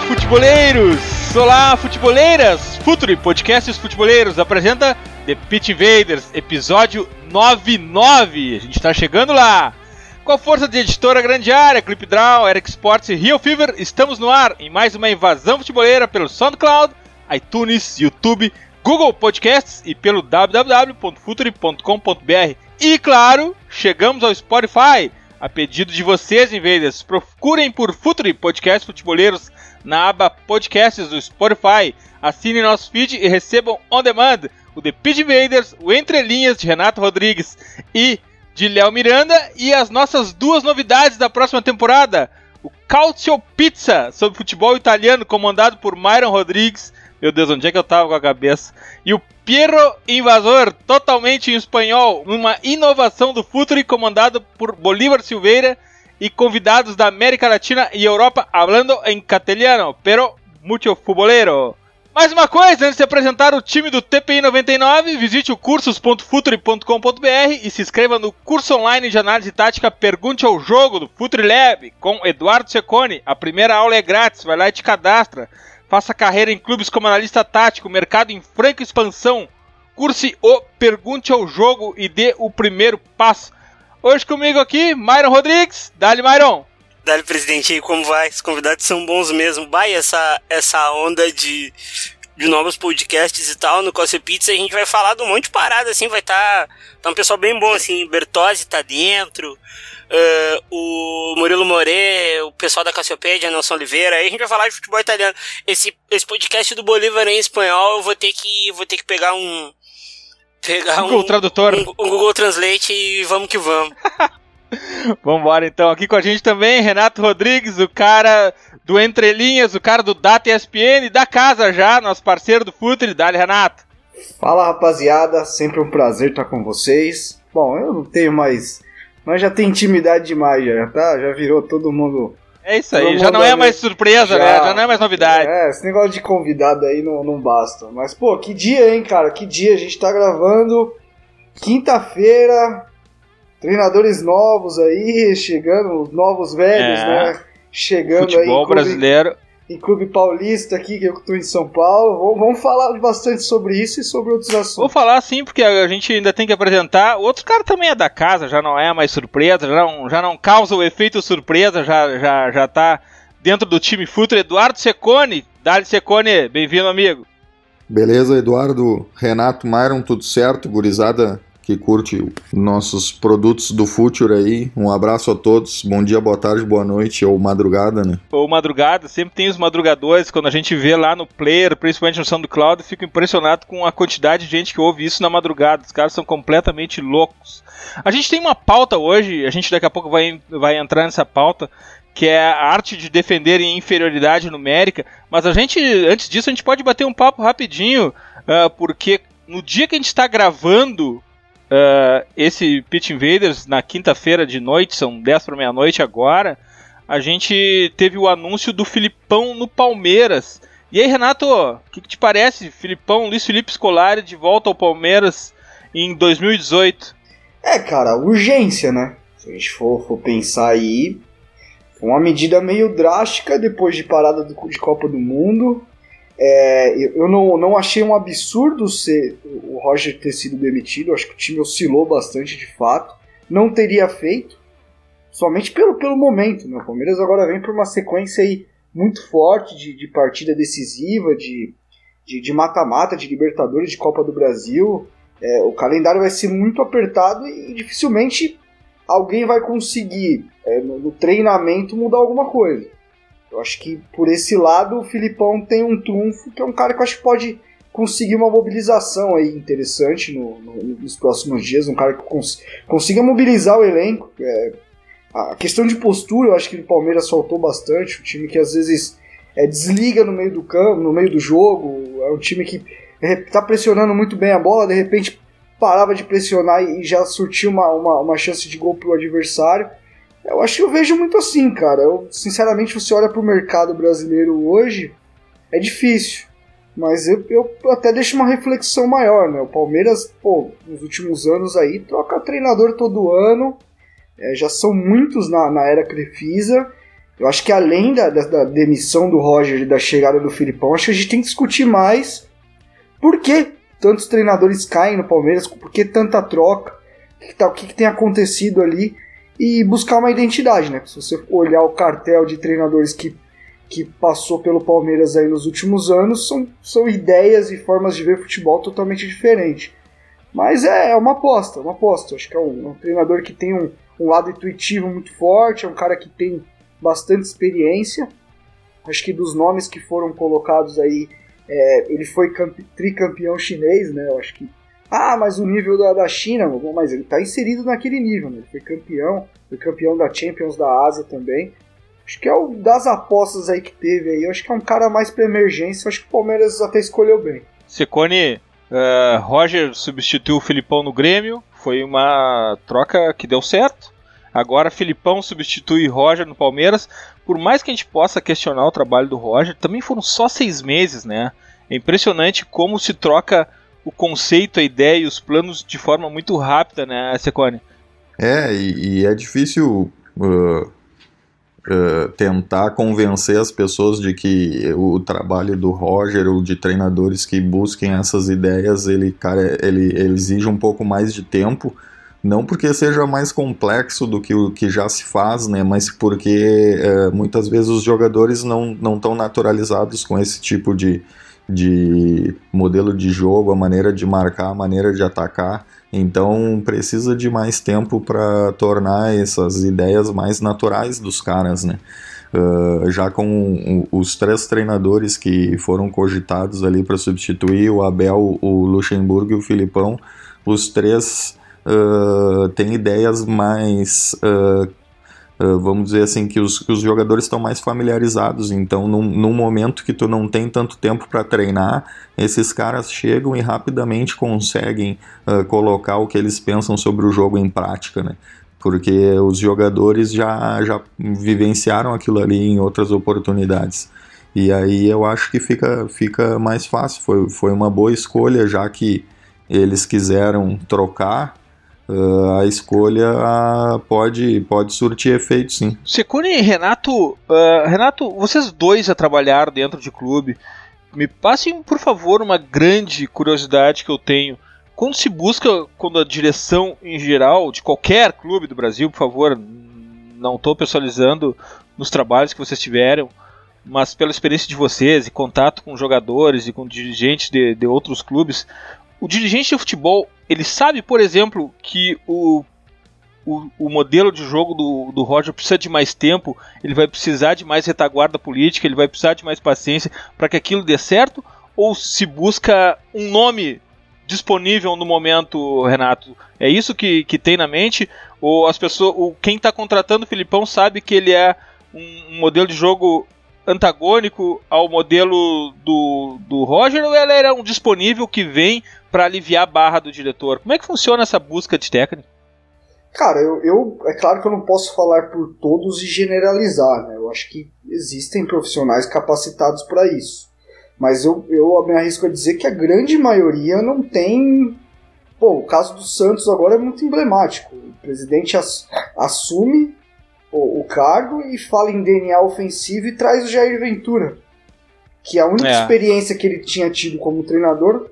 Futeboleiros! Olá, futeboleiras! Futuri Podcasts Futeboleiros apresenta The Pit Invaders, episódio 99. A gente está chegando lá. Com a força de editora Grande Área, Clip Draw, Eric Sports e Real Fever, estamos no ar em mais uma invasão futeboleira pelo SoundCloud, iTunes, YouTube, Google Podcasts e pelo www.futuri.com.br. E claro, chegamos ao Spotify a pedido de vocês, Invaders, procurem por Futuri Podcast Futeboleiros na aba Podcasts do Spotify. Assinem nosso feed e recebam on demand o The Pitch Invaders, o Entre Linhas de Renato Rodrigues e de Léo Miranda e as nossas duas novidades da próxima temporada. O Calcio Pizza sobre futebol italiano comandado por Myron Rodrigues meu Deus, onde é que eu tava com a cabeça? E o Piero Invasor, totalmente em espanhol, uma inovação do Futuri comandado por Bolívar Silveira e convidados da América Latina e Europa falando em castelhano, pero mucho futbolero. Mais uma coisa, antes de apresentar o time do TPI 99, visite o cursos.futuri.com.br e se inscreva no curso online de análise tática Pergunte ao Jogo do Futuri Lab com Eduardo Secone. A primeira aula é grátis, vai lá e te cadastra. Faça carreira em clubes como analista tático, mercado em franca expansão. Curse o Pergunte ao Jogo e dê o primeiro passo. Hoje comigo aqui, Myron Rodrigues. Dali, Myron. Dali, presidente, aí como vai? Os convidados são bons mesmo. Vai essa, essa onda de, de novos podcasts e tal no Cosse Pizza. A gente vai falar de um monte de parada, assim. Vai estar tá, tá um pessoal bem bom, assim. Bertozzi tá dentro. Uh, o Murilo More, o pessoal da Cassiopédia, Nelson Oliveira, aí a gente vai falar de futebol italiano. Esse, esse podcast do Bolívar em espanhol, eu vou ter que, vou ter que pegar um. Pegar Google um, Tradutor. Um, um Google Translate e vamos que vamos. Vambora então, aqui com a gente também, Renato Rodrigues, o cara do Entre Linhas, o cara do Data ESPN, da casa já, nosso parceiro do Futre, dale Renato. Fala rapaziada, sempre um prazer estar com vocês. Bom, eu não tenho mais mas já tem intimidade demais, já, tá? Já virou todo mundo. É isso aí, já não é mais surpresa, já, né? Já não é mais novidade. É, esse negócio de convidado aí não, não basta. Mas, pô, que dia, hein, cara? Que dia a gente tá gravando. Quinta-feira, treinadores novos aí, chegando, os novos velhos, é. né? Chegando Futebol aí. Futebol brasileiro em Clube Paulista aqui, que eu estou em São Paulo. Vamos falar bastante sobre isso e sobre outros assuntos. Vou falar sim, porque a gente ainda tem que apresentar. O outro cara também é da casa, já não é mais surpresa, já não, já não causa o efeito surpresa, já, já, já tá dentro do time futuro. Eduardo Secone, Dali Secone, bem-vindo, amigo. Beleza, Eduardo, Renato, Myron, tudo certo? Gurizada que curte nossos produtos do Future aí. Um abraço a todos. Bom dia, boa tarde, boa noite ou madrugada, né? Ou madrugada, sempre tem os madrugadores. Quando a gente vê lá no player, principalmente no SoundCloud, fico impressionado com a quantidade de gente que ouve isso na madrugada. Os caras são completamente loucos. A gente tem uma pauta hoje, a gente daqui a pouco vai, vai entrar nessa pauta, que é a arte de defender em inferioridade numérica. Mas a gente, antes disso, a gente pode bater um papo rapidinho, uh, porque no dia que a gente está gravando uh, esse Pit Invaders na quinta-feira de noite, são 10 para meia-noite agora, a gente teve o anúncio do Filipão no Palmeiras. E aí, Renato, o que, que, te parece, Filipão, Luiz Felipe Scolari de volta ao Palmeiras em 2018? É, cara, urgência, né? Se a gente for, for pensar aí, uma medida meio drástica depois de parada do, de Copa do Mundo. É, eu não, não achei um absurdo ser o Roger ter sido demitido, acho que o time oscilou bastante de fato. Não teria feito, somente pelo, pelo momento. Né? O Palmeiras agora vem por uma sequência aí muito forte de, de partida decisiva, de mata-mata, de, de, de, Libertadores, de Copa do Brasil. É, o calendário vai ser muito apertado e dificilmente alguém vai conseguir, é, no, no treinamento, mudar alguma coisa. Eu acho que por esse lado o Filipão tem um trunfo, que é um cara que eu acho que pode conseguir uma mobilização aí interessante no, no, nos próximos dias, um cara que cons consiga mobilizar o elenco. É, a questão de postura, eu acho que o Palmeiras soltou bastante, um time que às vezes é, desliga no meio do campo, no meio do jogo. É um time que está pressionando muito bem a bola, de repente parava de pressionar e já surtiu uma, uma, uma chance de gol pro adversário. Eu acho que eu vejo muito assim, cara. Eu, sinceramente, você olha pro mercado brasileiro hoje, é difícil. Mas eu, eu até deixo uma reflexão maior, né? O Palmeiras, pô, nos últimos anos aí, troca treinador todo ano. É, já são muitos na, na era Crefisa. Eu acho que além da, da, da, demissão do Roger e da chegada do Filipão, acho que a gente tem que discutir mais por que tantos treinadores caem no Palmeiras, por que tanta troca, o que, tá, o que, que tem acontecido ali e buscar uma identidade, né? Se você olhar o cartel de treinadores que que passou pelo Palmeiras aí nos últimos anos são, são ideias e formas de ver futebol totalmente diferentes. Mas é, é uma aposta, uma aposta. Acho que é um, um treinador que tem um, um, lado intuitivo muito forte, é um cara que tem bastante experiência. Acho que dos nomes que foram colocados aí, é, ele foi tricampeão chinês, né? Eu acho que. Ah, mas o nível da, da China, mas ele está inserido naquele nível, né? Ele foi campeão, foi campeão da Champions da Ásia também. Acho que é o das apostas aí que teve aí. Acho que é um cara mais pra emergência. Acho que o Palmeiras até escolheu bem. Secone, uh, Roger substituiu o Filipão no Grêmio. Foi uma troca que deu certo. Agora Filipão substitui Roger no Palmeiras. Por mais que a gente possa questionar o trabalho do Roger, também foram só seis meses, né? É impressionante como se troca o conceito, a ideia e os planos de forma muito rápida, né, Secone? É, e, e é difícil uh, uh, tentar convencer as pessoas de que o trabalho do Roger ou de treinadores que busquem essas ideias, ele, cara, ele, ele exige um pouco mais de tempo, não porque seja mais complexo do que o que já se faz, né, mas porque uh, muitas vezes os jogadores não estão naturalizados com esse tipo de, de modelo de jogo, a maneira de marcar, a maneira de atacar. Então precisa de mais tempo para tornar essas ideias mais naturais dos caras, né? Uh, já com os três treinadores que foram cogitados ali para substituir o Abel, o Luxemburgo e o Filipão, os três uh, têm ideias mais uh, Uh, vamos dizer assim, que os, que os jogadores estão mais familiarizados. Então, num, num, momento que tu não tem tanto tempo para treinar, esses caras chegam e rapidamente conseguem uh, colocar o que eles pensam sobre o jogo em prática, né? Porque os jogadores já, já vivenciaram aquilo ali em outras oportunidades. E aí eu acho que fica, fica mais fácil. Foi, foi uma boa escolha, já que eles quiseram trocar Uh, a escolha uh, pode, pode surtir efeito, sim. Secune e Renato, uh, Renato, vocês dois a trabalhar dentro de clube, me passem, por favor, uma grande curiosidade que eu tenho. Quando se busca, quando a direção em geral, de qualquer clube do Brasil, por favor, não estou personalizando nos trabalhos que vocês tiveram, mas pela experiência de vocês e contato com jogadores e com dirigentes de, de outros clubes, o dirigente de futebol, ele sabe, por exemplo, que o, o, o, modelo de jogo do, do Roger precisa de mais tempo, ele vai precisar de mais retaguarda política, ele vai precisar de mais paciência para que aquilo dê certo? Ou se busca um nome disponível no momento, Renato? É isso que, que tem na mente? Ou as pessoas, ou quem está contratando o Filipão sabe que ele é um, um modelo de jogo antagônico ao modelo do, do Roger ou ela era um disponível que vem para aliviar a barra do diretor? Como é que funciona essa busca de técnico? Cara, eu, eu, é claro que eu não posso falar por todos e generalizar, né? Eu acho que existem profissionais capacitados para isso. Mas eu, eu me arrisco a dizer que a grande maioria não tem. Pô, o caso do Santos agora é muito emblemático. O presidente as, assume o, o, cargo e fala em DNA ofensivo e traz o Jair Ventura. Que a única é. experiência que ele tinha tido como treinador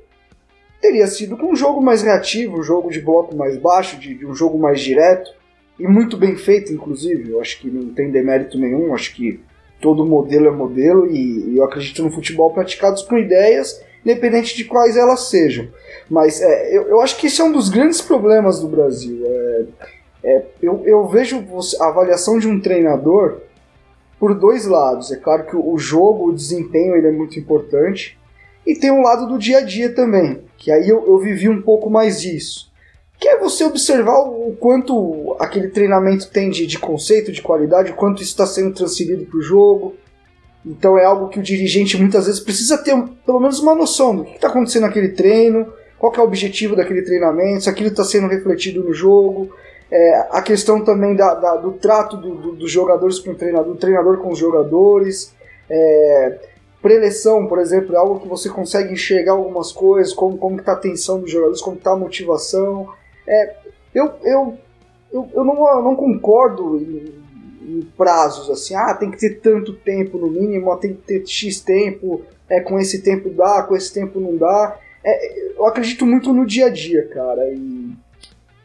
teria sido com um jogo mais reativo, um jogo de bloco mais baixo, de, de um jogo mais direto, e muito bem feito, inclusive. Eu acho que não tem demérito nenhum, acho que todo modelo é modelo, e, e eu acredito no futebol praticado com ideias, independente de quais elas sejam. Mas é, eu, eu, acho que esse é um dos grandes problemas do Brasil. É, é, eu, eu vejo a avaliação de um treinador por dois lados. É claro que o jogo, o desempenho, ele é muito importante. E tem um lado do dia a dia também, que aí eu, eu vivi um pouco mais disso. Que é você observar o quanto aquele treinamento tem de, de conceito, de qualidade, o quanto isso está sendo transferido para o jogo. Então é algo que o dirigente muitas vezes precisa ter pelo menos uma noção do que está acontecendo naquele treino, qual é o objetivo daquele treinamento, se aquilo está sendo refletido no jogo. É, a questão também da, da, do trato do, do, dos jogadores com o treinador, do treinador com os jogadores. É, preleção, por exemplo, é algo que você consegue enxergar algumas coisas, como, como está a tensão dos jogadores, como está a motivação. É, eu, eu, eu, eu, não, não concordo em, em, prazos assim, ah, tem que ter tanto tempo no mínimo, tem que ter X tempo, é, com esse tempo dá, com esse tempo não dá. É, eu acredito muito no dia a dia, cara, e,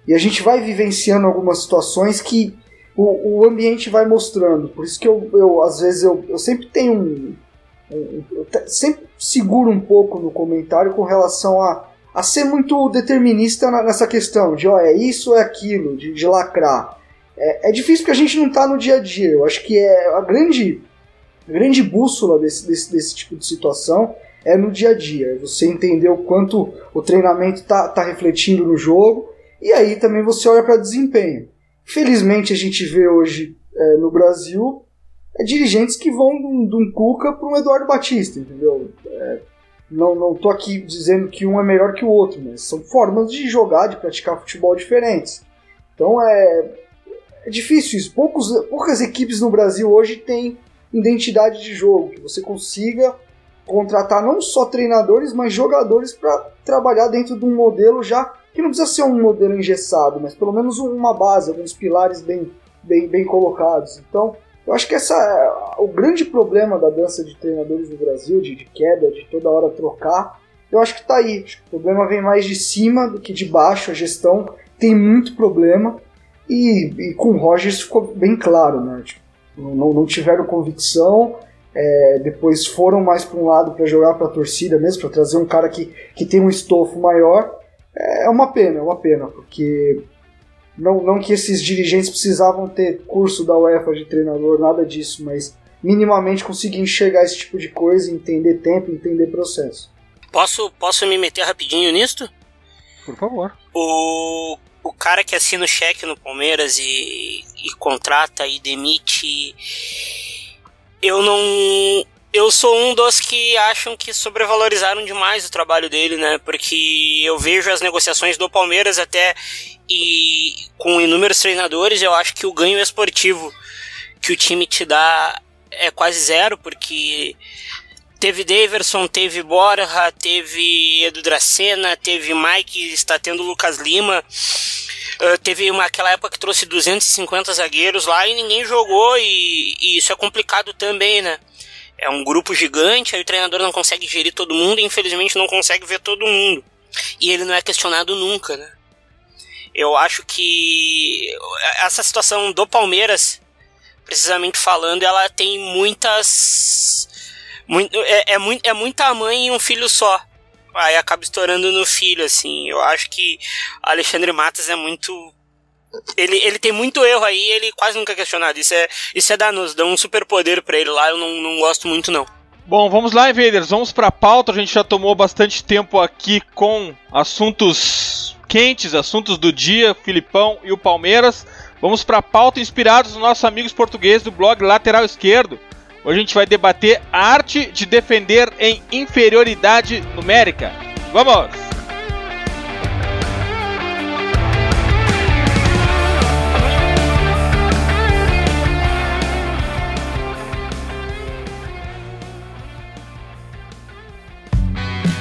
e a gente vai vivenciando algumas situações que o, o ambiente vai mostrando. Por isso que eu, eu às vezes, eu, eu sempre tenho um eu sempre seguro um pouco no comentário com relação a, a ser muito determinista nessa questão de, ó, é isso ou é aquilo, de, de lacrar. É, é, difícil porque a gente não está no dia a dia. Eu acho que é a grande, a grande bússola desse, desse, desse tipo de situação é no dia a dia. Você entender o quanto o treinamento está tá refletindo no jogo e aí também você olha para desempenho. Felizmente a gente vê hoje é, no Brasil é dirigentes que vão de um, de um Cuca para um Eduardo Batista, entendeu? É, não, não tô aqui dizendo que um é melhor que o outro, mas são formas de jogar, de praticar futebol diferentes. Então é, é difícil isso. Poucos, poucas equipes no Brasil hoje têm identidade de jogo, que você consiga contratar não só treinadores, mas jogadores para trabalhar dentro de um modelo já que não precisa ser um modelo engessado, mas pelo menos uma base, alguns pilares bem, bem, bem colocados. Então, eu acho que essa o grande problema da dança de treinadores no Brasil, de, de queda, de toda hora trocar, eu acho que está aí. o problema vem mais de cima do que de baixo. A gestão tem muito problema e, e com o Rogers ficou bem claro, né? Tipo, não, não, tiveram convicção. É, depois foram mais para um lado para jogar para a torcida mesmo, para trazer um cara que, que tem um estofo maior. É, uma pena, é uma pena, porque não, não que esses dirigentes precisavam ter curso da UEFA de treinador, nada disso, mas minimamente conseguir enxergar esse tipo de coisa, entender tempo, entender processo. Posso, posso me meter rapidinho nisto? Por favor. O, o cara que assina o cheque no Palmeiras e, e contrata e demite. Eu não. Eu sou um dos que acham que sobrevalorizaram demais o trabalho dele, né? Porque eu vejo as negociações do Palmeiras até e com inúmeros treinadores, eu acho que o ganho esportivo que o time te dá é quase zero, porque teve Daverson, teve Borja, teve Edu Dracena, teve Mike, está tendo Lucas Lima. Uh, teve uma, aquela época que trouxe 250 zagueiros lá e ninguém jogou, e, e, isso é complicado também, né? É um grupo gigante, aí o treinador não consegue gerir todo mundo e infelizmente não consegue ver todo mundo. E ele não é questionado nunca, né? Eu acho que essa situação do Palmeiras, precisamente falando, ela tem muitas. Muito, é, é, muito, é muita mãe e um filho só. Aí acaba estourando no filho, assim. Eu acho que Alexandre Matos é muito. Ele, ele tem muito erro aí, ele quase nunca é questionado. Isso é, isso é danoso, dá um super poder pra ele lá, eu não, não gosto muito, não. Bom, vamos lá, Invaders, vamos pra pauta. A gente já tomou bastante tempo aqui com assuntos quentes, assuntos do dia, Filipão e o Palmeiras. Vamos para a pauta inspirados nos nossos amigos portugueses do blog Lateral Esquerdo. Hoje a gente vai debater a arte de defender em inferioridade numérica. Vamos!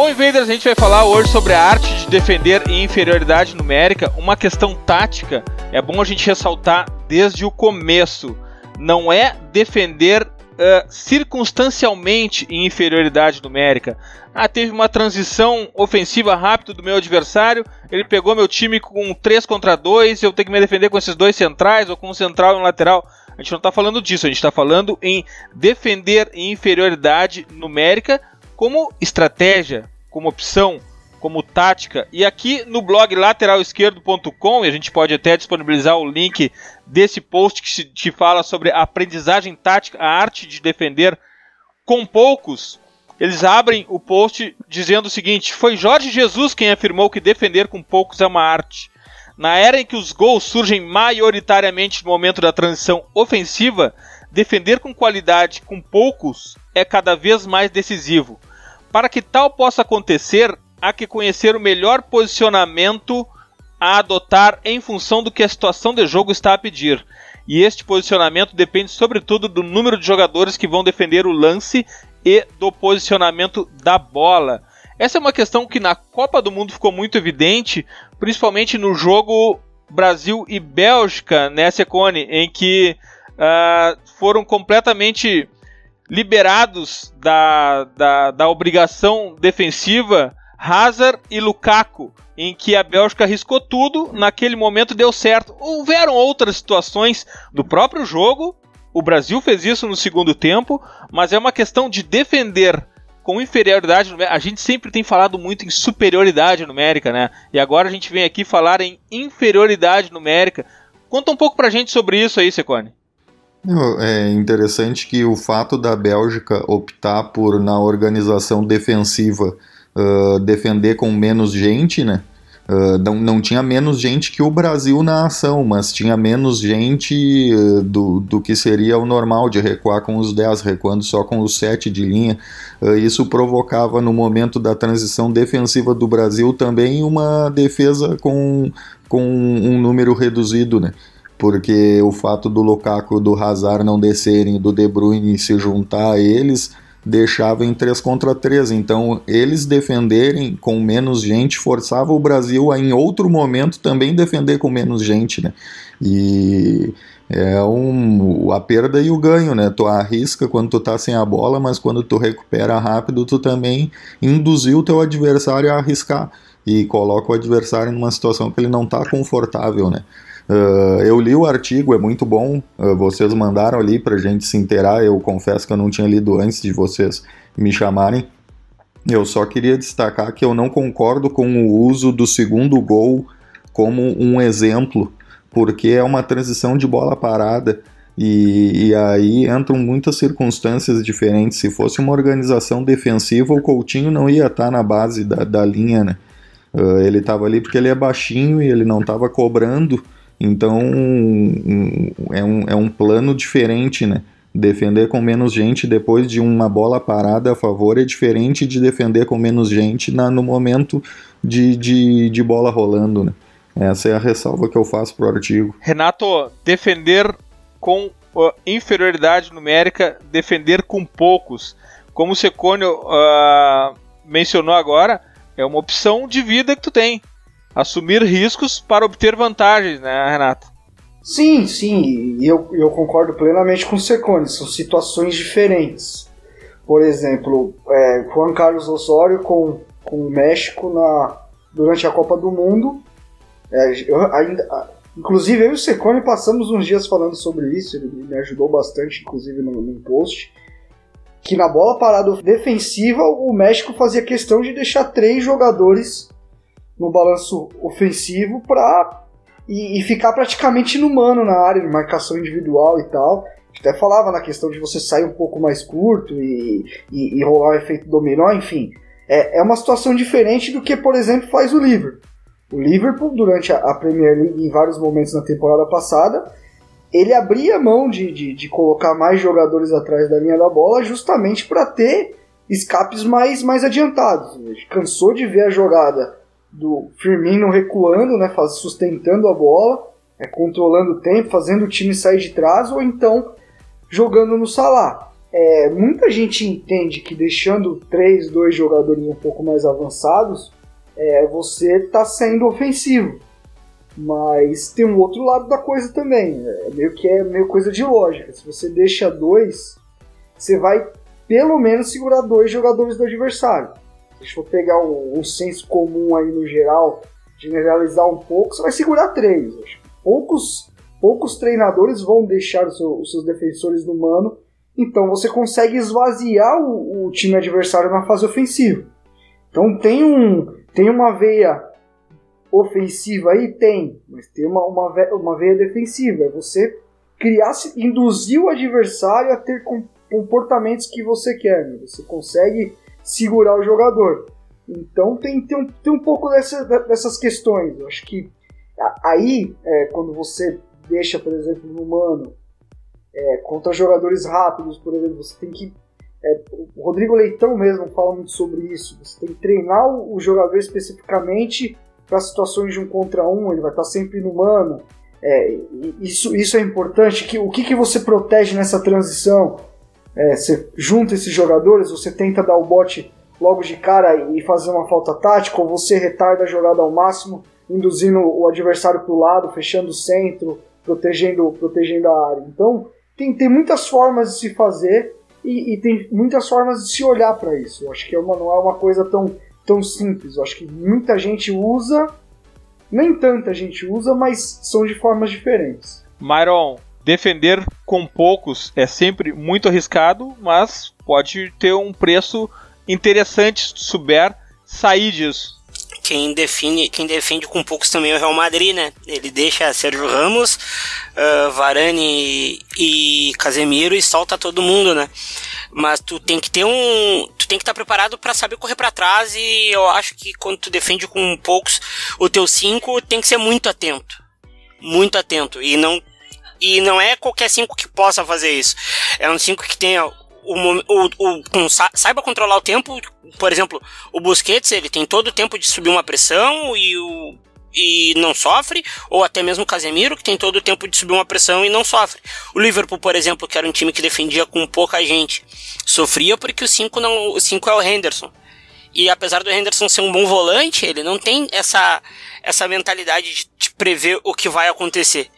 Bom, Invaders, a gente vai falar hoje sobre a arte de defender em inferioridade numérica, uma questão tática. É bom a gente ressaltar desde o começo. Não é defender uh, circunstancialmente em inferioridade numérica. Ah, teve uma transição ofensiva rápida do meu adversário, ele pegou meu time com 3 contra 2, eu tenho que me defender com esses dois centrais ou com um central e um lateral. A gente não está falando disso, a gente está falando em defender em inferioridade numérica como estratégia, como opção, como tática. E aqui no blog lateralesquerdo.com, a gente pode até disponibilizar o link desse post que te fala sobre a aprendizagem tática, a arte de defender com poucos. Eles abrem o post dizendo o seguinte: Foi Jorge Jesus quem afirmou que defender com poucos é uma arte. Na era em que os gols surgem maioritariamente no momento da transição ofensiva, defender com qualidade com poucos é cada vez mais decisivo. Para que tal possa acontecer, há que conhecer o melhor posicionamento a adotar em função do que a situação de jogo está a pedir. E este posicionamento depende sobretudo do número de jogadores que vão defender o lance e do posicionamento da bola. Essa é uma questão que na Copa do Mundo ficou muito evidente, principalmente no jogo Brasil e Bélgica, né, Secone, em que uh, foram completamente liberados da, da, da obrigação defensiva Hazard e Lukaku, em que a Bélgica arriscou tudo, naquele momento deu certo. Houveram outras situações do próprio jogo, o Brasil fez isso no segundo tempo, mas é uma questão de defender com inferioridade numérica. A gente sempre tem falado muito em superioridade numérica, né? E agora a gente vem aqui falar em inferioridade numérica. Conta um pouco pra gente sobre isso aí, Secone. É interessante que o fato da Bélgica optar por, na organização defensiva, uh, defender com menos gente, né? Uh, não, não tinha menos gente que o Brasil na ação, mas tinha menos gente uh, do, do que seria o normal de recuar com os 10, recuando só com os 7 de linha. Uh, isso provocava no momento da transição defensiva do Brasil também uma defesa com, com um número reduzido, né? Porque o fato do Lukaku do Hazard não descerem, do De Bruyne se juntar a eles, deixava em 3 contra 3. Então, eles defenderem com menos gente forçava o Brasil a, em outro momento, também defender com menos gente, né? E é um, a perda e o ganho, né? Tu arrisca quando tu tá sem a bola, mas quando tu recupera rápido, tu também induziu o teu adversário a arriscar e coloca o adversário numa situação que ele não tá confortável, né? Uh, eu li o artigo, é muito bom. Uh, vocês mandaram ali pra gente se inteirar. Eu confesso que eu não tinha lido antes de vocês me chamarem. Eu só queria destacar que eu não concordo com o uso do segundo gol como um exemplo, porque é uma transição de bola parada. E, e, aí entram muitas circunstâncias diferentes. Se fosse uma organização defensiva, o Coutinho não ia estar na base da, da linha, né? Uh, ele estava ali porque ele é baixinho e ele não estava cobrando então é um, é um plano diferente, né? Defender com menos gente depois de uma bola parada a favor é diferente de defender com menos gente na, no momento de, de, de bola rolando, né? Essa é a ressalva que eu faço pro artigo. Renato, defender com uh, inferioridade numérica, defender com poucos. Como o Secônio uh, mencionou agora, é uma opção de vida que tu tem assumir riscos para obter vantagens, né, Renato? Sim, sim, e eu, eu concordo plenamente com o Secone, são situações diferentes. Por exemplo, é, Juan Carlos Osório com, com o México na, durante a Copa do Mundo. É, eu ainda, inclusive eu e o Secone passamos uns dias falando sobre isso, ele me ajudou bastante, inclusive no, no post. Que na bola parada defensiva o México fazia questão de deixar três jogadores no balanço ofensivo para e, e, ficar praticamente inumano na área de marcação individual e tal. Até falava na questão de você sair um pouco mais curto e, e, e rolar o efeito dominó, enfim. É, é uma situação diferente do que, por exemplo, faz o Liverpool. O Liverpool, durante a, a Premier League, em vários momentos na temporada passada, ele abria mão de, de, de, colocar mais jogadores atrás da linha da bola justamente para ter escapes mais, mais adiantados. Cansou de ver a jogada do Firmino recuando, né, sustentando a bola, é, controlando o tempo, fazendo o time sair de trás, ou então jogando no Salah. É, muita gente entende que deixando três, dois jogadores um pouco mais avançados, é, você está sendo ofensivo. Mas tem um outro lado da coisa também. É meio que é meio coisa de lógica. Se você deixa dois, você vai pelo menos segurar dois jogadores do adversário a gente for pegar um senso comum aí no geral, generalizar um pouco, você vai segurar três. Poucos, poucos treinadores vão deixar seu, os seus defensores no mano, então você consegue esvaziar o, o, time adversário na fase ofensiva. Então tem um, tem uma veia ofensiva aí? Tem, mas tem uma, uma, uma veia defensiva. É você criar, induzir o adversário a ter comportamentos que você quer. Né? Você consegue segurar o jogador. Então tem, tem, um, tem um pouco dessa, dessas questões. Eu acho que aí, é, quando você deixa, por exemplo, no humano, é, contra jogadores rápidos, por exemplo, você tem que. É, o Rodrigo Leitão mesmo fala muito sobre isso. Você tem que treinar o, jogador especificamente para situações de um contra um, ele vai estar sempre no humano. É, isso, isso é importante. Que, o que, que você protege nessa transição? É, você junta esses jogadores, você tenta dar o bote logo de cara e fazer uma falta tática, ou você retarda a jogada ao máximo, induzindo o adversário para o lado, fechando o centro, protegendo, protegendo a área. Então, tem, tem muitas formas de se fazer e, e tem muitas formas de se olhar para isso. Eu acho que é uma, não é uma coisa tão, tão simples. Eu acho que muita gente usa, nem tanta gente usa, mas são de formas diferentes. Myron, defender com poucos é sempre muito arriscado, mas pode ter um preço interessante se souber sair disso. Quem define, quem defende com poucos também é o Real Madrid, né? Ele deixa Sérgio Ramos, uh, Varane e Casemiro e solta todo mundo, né? Mas tu tem que ter um, tu tem que estar tá preparado para saber correr para trás e eu acho que quando tu defende com poucos, o teu 5 tem que ser muito atento. Muito atento e não e não é qualquer 5 que possa fazer isso. É um 5 que tenha o, o, o, saiba controlar o tempo. Por exemplo, o Busquets ele tem todo o tempo de subir uma pressão e o e não sofre, ou até mesmo o Casemiro, que tem todo o tempo de subir uma pressão e não sofre. O Liverpool, por exemplo, que era um time que defendia com pouca gente, sofria porque o 5 não, o 5 é o Henderson. E apesar do Henderson ser um bom volante, ele não tem essa essa mentalidade de, de prever o que vai acontecer,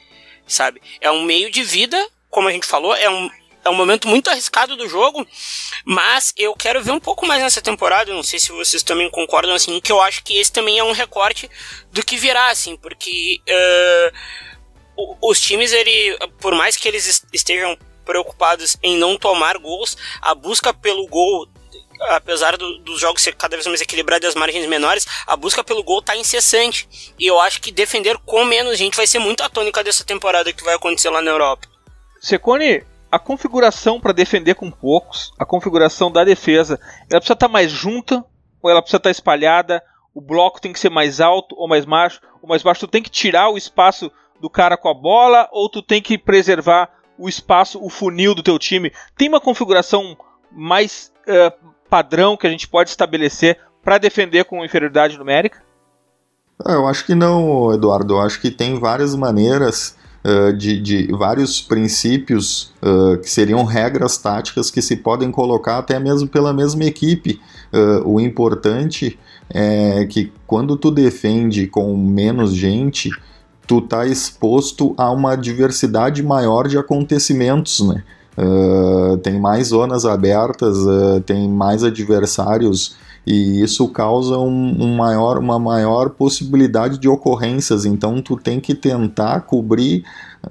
sabe? É um meio de vida, como a gente falou, é um é um momento muito arriscado do jogo, mas eu quero ver um pouco mais nessa temporada. não sei se vocês também concordam assim, que eu acho que esse também é um recorte do que virá, assim, porque uh, os times, ele, por mais que eles estejam preocupados em não tomar gols, a busca pelo gol apesar do, dos jogos ser cada vez mais equilibrados e as margens menores, a busca pelo gol tá incessante. E eu acho que defender com menos gente vai ser muito a tônica dessa temporada que vai acontecer lá na Europa. Secone, a configuração para defender com poucos, a configuração da defesa, ela precisa estar tá mais junta ou ela precisa estar tá espalhada? O bloco tem que ser mais alto ou mais baixo? Ou mais baixo, tu tem que tirar o espaço do cara com a bola ou tu tem que preservar o espaço, o funil do teu time? Tem uma configuração mais uh, padrão que a gente pode estabelecer para defender com inferioridade numérica? Ah, eu acho que não, Eduardo. Eu acho que tem várias maneiras uh, de, de, vários princípios uh, que seriam regras táticas que se podem colocar até mesmo pela mesma equipe. Uh, o importante é que quando tu defende com menos gente, tu tá exposto a uma diversidade maior de acontecimentos, né? Uh, tem mais zonas abertas, uh, tem mais adversários e isso causa um, um, maior, uma maior possibilidade de ocorrências. Então tu tem que tentar cobrir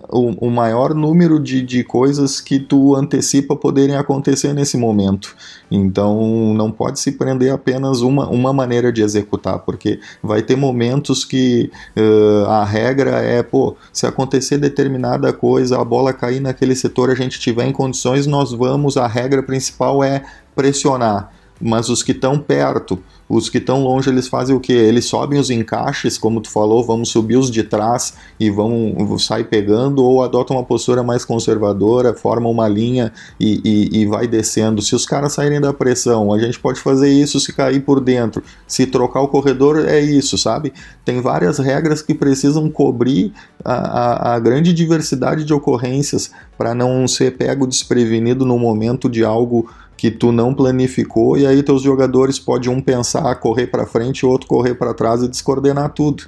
o, o maior número de, de coisas que tu antecipa poderem acontecer nesse momento. Então não pode se prender apenas uma, uma maneira de executar, porque vai ter momentos que uh, a regra é, pô, se acontecer determinada coisa, a bola cair naquele setor, a gente tiver em condições, nós vamos, a regra principal é pressionar mas os que estão perto, os que estão longe, eles fazem o que? Eles sobem os encaixes, como tu falou, vamos subir os de trás e vão sair pegando, ou adotam uma postura mais conservadora, formam uma linha e, e, e vai descendo. Se os caras saírem da pressão, a gente pode fazer isso se cair por dentro. Se trocar o corredor, é isso, sabe? Tem várias regras que precisam cobrir a, a, a grande diversidade de ocorrências para não ser pego desprevenido no momento de algo que tu não planificou e aí teus jogadores podem um pensar correr para frente, o outro correr para trás e descoordenar tudo.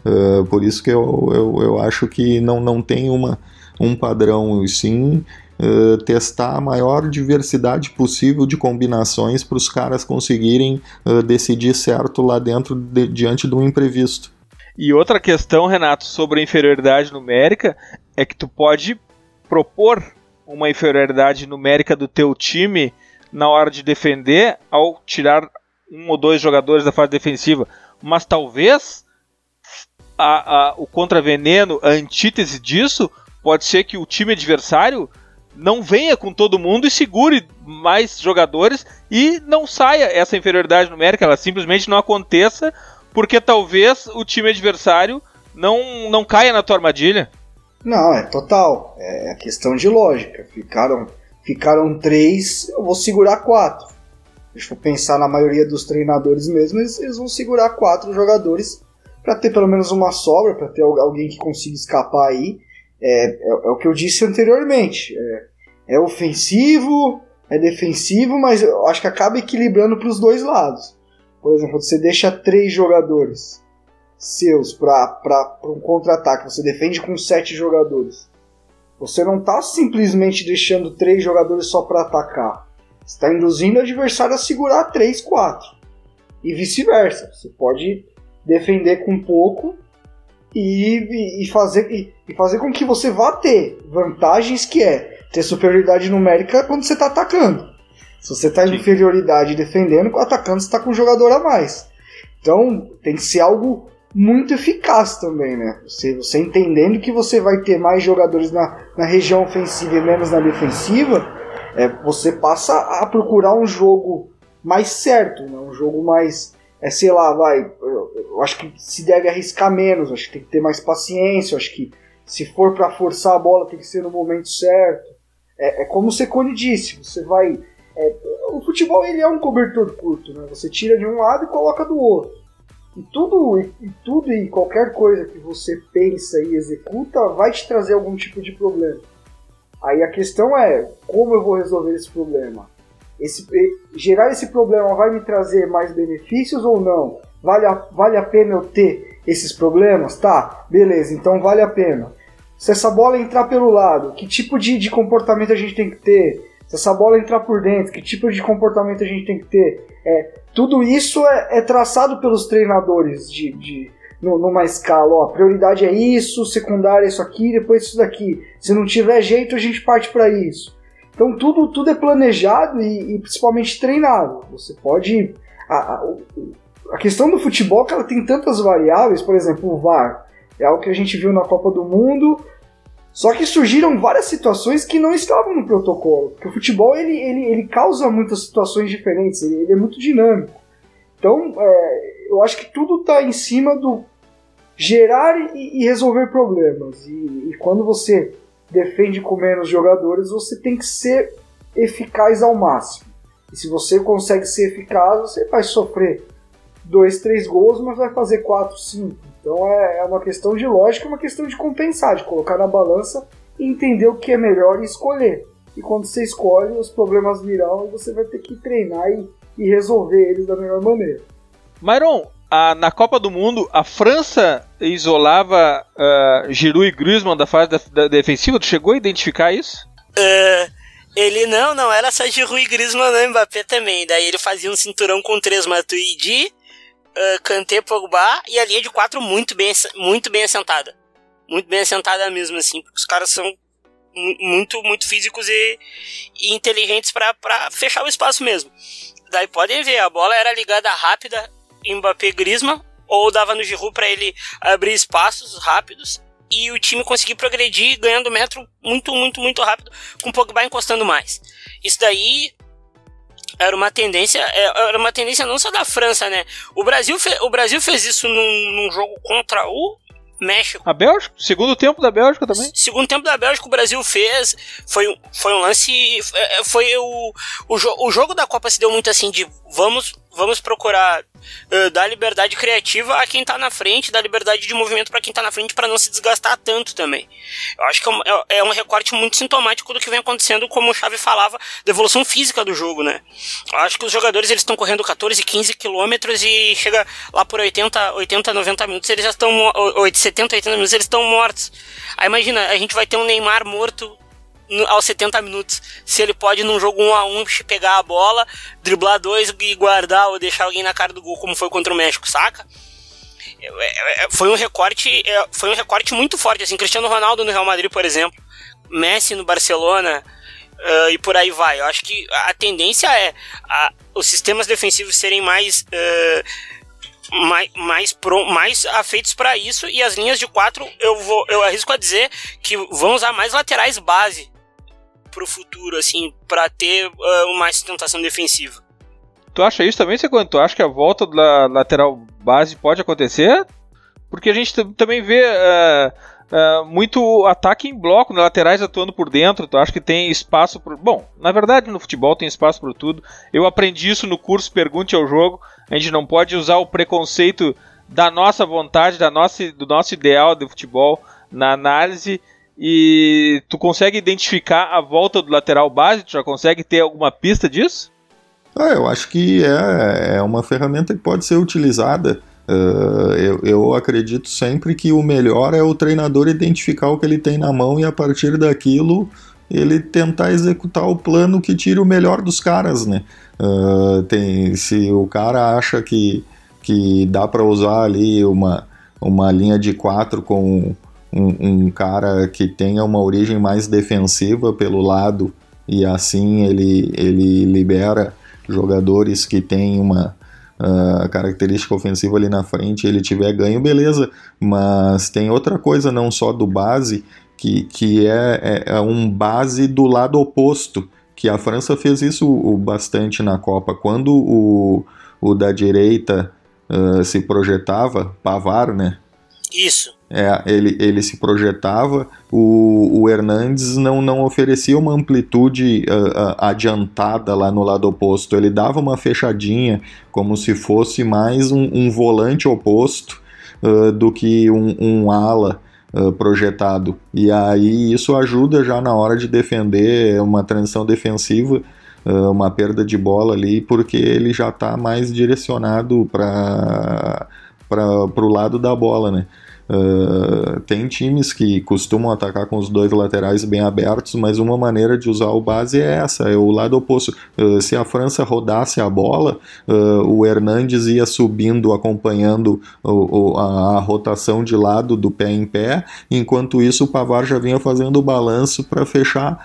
Uh, por isso que eu, eu, eu acho que não, não tem uma, um padrão, e sim uh, testar a maior diversidade possível de combinações para os caras conseguirem uh, decidir certo lá dentro de, diante de um imprevisto. E outra questão, Renato, sobre a inferioridade numérica é que tu pode propor uma inferioridade numérica do teu time na hora de defender ao tirar um ou dois jogadores da fase defensiva. mas talvez a, a, o contraveneno, a antítese disso, pode ser que o time adversário não venha com todo mundo e segure mais jogadores e não saia essa inferioridade numérica, ela simplesmente não aconteça porque talvez o time adversário não, não caia na tua armadilha. Não, é total. É, é questão de lógica. Ficaram, ficaram três, eu vou segurar quatro. Deixa eu pensar na maioria dos treinadores mesmo, eles, eles vão segurar quatro jogadores para ter pelo menos uma sobra, para ter alguém que consiga escapar aí. É, é, é, o que eu disse anteriormente. É, é ofensivo, é defensivo, mas eu acho que acaba equilibrando para os dois lados. Por exemplo, você deixa três jogadores seus para um contra-ataque, você defende com sete jogadores. Você não está simplesmente deixando três jogadores só para atacar. Você está induzindo o adversário a segurar três, quatro. E vice-versa. Você pode defender com pouco e, e, fazer, e, e, fazer com que você vá ter vantagens que é ter superioridade numérica quando você está atacando. Se você está em inferioridade defendendo, atacando você está com um jogador a mais. Então tem que ser algo muito eficaz também, né? Você, você entendendo que você vai ter mais jogadores na, na região ofensiva e menos na defensiva, é, você passa a procurar um jogo mais certo, né? um jogo mais. É, sei lá, vai. Eu, eu acho que se deve arriscar menos, acho que tem que ter mais paciência, acho que se for para forçar a bola tem que ser no momento certo. É, é como o Secone disse, você vai. É, o futebol ele é um cobertor curto, né? Você tira de um lado e coloca do outro. E tudo, e, tudo e qualquer coisa que você pensa e executa vai te trazer algum tipo de problema. Aí a questão é como eu vou resolver esse problema. Esse, gerar esse problema vai me trazer mais benefícios ou não? Vale a, vale a pena eu ter esses problemas? Tá, beleza, então vale a pena. Se essa bola entrar pelo lado, que tipo de, de comportamento a gente tem que ter? Se essa bola entrar por dentro, que tipo de comportamento a gente tem que ter? É, tudo isso é, é traçado pelos treinadores de, de numa escala. Ó, prioridade é isso, secundária é isso aqui, depois isso daqui. Se não tiver jeito, a gente parte para isso. Então tudo, tudo é planejado e, e principalmente treinado. Você pode. A, a, a, questão do futebol é que ela tem tantas variáveis, por exemplo, o VAR. É algo que a gente viu na Copa do Mundo, só que surgiram várias situações que não estavam no protocolo, porque o futebol ele, ele, ele causa muitas situações diferentes, ele, ele é muito dinâmico. Então, é, eu acho que tudo está em cima do gerar e, e resolver problemas. E, e, quando você defende com menos jogadores, você tem que ser eficaz ao máximo. E se você consegue ser eficaz, você vai sofrer dois, três gols, mas vai fazer quatro, cinco. Então é, é uma questão de lógica, é uma questão de compensar, de colocar na balança e entender o que é melhor e escolher. E quando você escolhe, os problemas virão e você vai ter que treinar e, e resolver eles da melhor maneira. Myron, a, na Copa do Mundo, a França isolava uh, Giroud e Griezmann da fase da, da defensiva. Tu chegou a identificar isso? Uh, ele não, não era só Giroud e Griezmann, não, Mbappé também. Daí ele fazia um cinturão com três Matuidi, uh, Kanté, Pogba e a linha de quatro muito bem, muito bem assentada. Muito bem assentada mesmo, assim, porque os caras são muito, muito físicos e, e inteligentes para fechar o espaço mesmo. Daí podem ver, a bola era ligada rápida em Mbappé Griezmann, ou dava no Giroud para ele abrir espaços rápidos e o time conseguir progredir ganhando metro muito, muito, muito rápido, com o Pogba encostando mais. Isso daí era uma tendência, é, era uma tendência não só da França, né? O Brasil, fe, o Brasil fez isso num, num jogo contra o México. A Bélgica? Segundo tempo da Bélgica também? Segundo tempo da Bélgica, o Brasil fez. Foi, foi um lance. É, foi o, o, o jogo da Copa se deu muito assim de vamos vamos procurar uh, dar liberdade criativa a quem tá na frente, dar liberdade de movimento para quem tá na frente para não se desgastar tanto também. Eu acho que é um, é, é um, recorte muito sintomático do que vem acontecendo, como o Xavi falava, da evolução física do jogo, né? Eu acho que os jogadores eles estão correndo 14, 15 quilômetros e chega lá por 80, 80, 90 minutos, eles já estão 70, 80 minutos, eles estão mortos. Aí imagina, a gente vai ter um Neymar morto aos 70 minutos. Se ele pode, num jogo 1 a 1 pegar a bola, driblar dois e guardar ou deixar alguém na cara do gol, como foi contra o México, saca? É, é, é, foi um recorte foi um recorte muito forte assim Cristiano Ronaldo no Real Madrid por exemplo Messi no Barcelona uh, e por aí vai eu acho que a tendência é a, os sistemas defensivos serem mais uh, mais, mais, pro, mais afeitos para isso e as linhas de quatro eu vou eu arrisco a dizer que vão usar mais laterais base pro futuro assim para ter uh, mais sustentação defensiva. Tu acha isso também, Segundo? Tu acha que a volta da lateral base pode acontecer? Porque a gente também vê uh, uh, muito ataque em bloco, né? laterais atuando por dentro. Tu acha que tem espaço. Bom, na verdade no futebol tem espaço para tudo. Eu aprendi isso no curso Pergunte ao Jogo. A gente não pode usar o preconceito da nossa vontade, da nossa, do nosso ideal de futebol na análise. E tu consegue identificar a volta do lateral base? Tu já consegue ter alguma pista disso? Ah, eu acho que é, é uma ferramenta que pode ser utilizada. Uh, eu, eu acredito sempre que o melhor é o treinador identificar o que ele tem na mão e a partir daquilo ele tentar executar o plano que tire o melhor dos caras, né? Uh, tem, se o cara acha que, que dá para usar ali uma, uma linha de quatro com um, um, cara que tenha uma origem mais defensiva pelo lado e assim ele, ele libera jogadores que têm uma uh, característica ofensiva ali na frente, ele tiver ganho, beleza. Mas tem outra coisa não só do base, que, que é, é, é um base do lado oposto, que a França fez isso bastante na Copa. Quando o, o da direita uh, se projetava, Pavar, né? Isso. É, ele, ele se projetava, o, o Hernandes não, não oferecia uma amplitude uh, uh, adiantada lá no lado oposto, ele dava uma fechadinha, como se fosse mais um, um volante oposto uh, do que um, um ala projetado. E aí isso ajuda já na hora de defender uma transição defensiva, uma perda de bola ali, porque ele já está mais direcionado para o lado da bola, né? Uh, tem times que costumam atacar com os dois laterais bem abertos, mas uma maneira de usar o base é essa, é o lado oposto. Uh, se a França rodasse a bola, uh, o Hernandes ia subindo, acompanhando o, o, a, a, rotação de lado do pé em pé, enquanto isso o Pavar já vinha fazendo o balanço para fechar